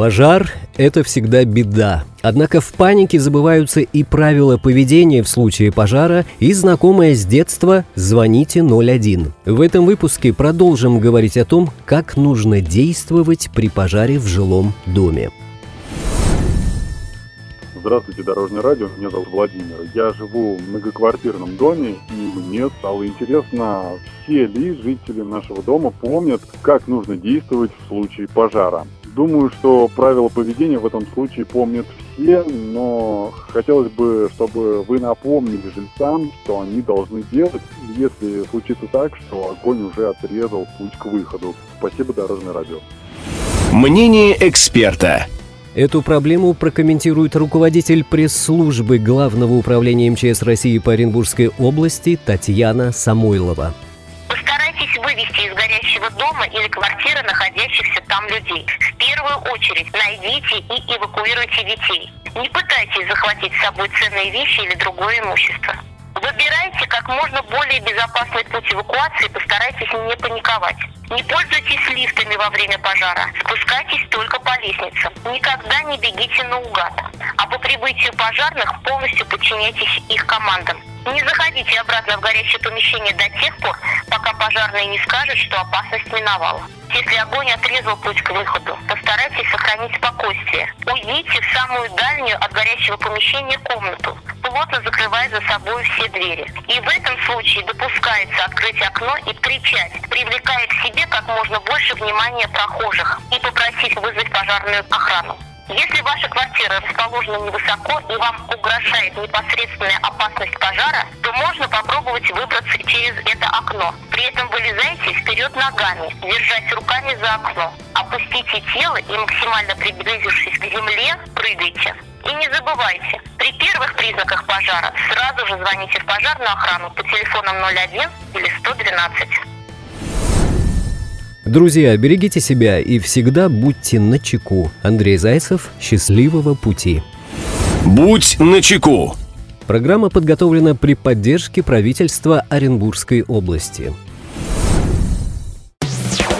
Пожар – это всегда беда. Однако в панике забываются и правила поведения в случае пожара, и знакомое с детства «Звоните 01». В этом выпуске продолжим говорить о том, как нужно действовать при пожаре в жилом доме. Здравствуйте, Дорожное радио, меня зовут Владимир. Я живу в многоквартирном доме, и мне стало интересно, все ли жители нашего дома помнят, как нужно действовать в случае пожара. Думаю, что правила поведения в этом случае помнят все, но хотелось бы, чтобы вы напомнили жильцам, что они должны делать, если случится так, что огонь уже отрезал путь к выходу. Спасибо, Дорожное радио. Мнение эксперта. Эту проблему прокомментирует руководитель пресс-службы Главного управления МЧС России по Оренбургской области Татьяна Самойлова горящего дома или квартиры находящихся там людей. В первую очередь найдите и эвакуируйте детей. Не пытайтесь захватить с собой ценные вещи или другое имущество. Выбирайте как можно более безопасный путь эвакуации и постарайтесь не паниковать. Не пользуйтесь лифтами во время пожара. Спускайтесь только по лестницам. Никогда не бегите наугад. А по прибытию пожарных полностью подчиняйтесь их командам. Не заходите обратно в горящее помещение до тех пор, пока пожарные не скажут, что опасность миновала. Если огонь отрезал путь к выходу, постарайтесь сохранить спокойствие. Уйдите в самую дальнюю от горящего помещения комнату, плотно закрывая за собой все двери. И в этом случае допускается открыть окно и кричать, привлекая к себе как можно больше внимания прохожих и попросить вызвать пожарную охрану. Если ваша квартира расположена невысоко и вам угрожает непосредственная опасность пожара, то можно попробовать выбраться через это окно. При этом вылезайте вперед ногами, держась руками за окно. Опустите тело и максимально приблизившись к земле, прыгайте. И не забывайте, при первых признаках пожара сразу же звоните в пожарную охрану по телефонам 01 или 112. Друзья, берегите себя и всегда будьте на чеку. Андрей Зайцев, счастливого пути. Будь на чеку. Программа подготовлена при поддержке правительства Оренбургской области.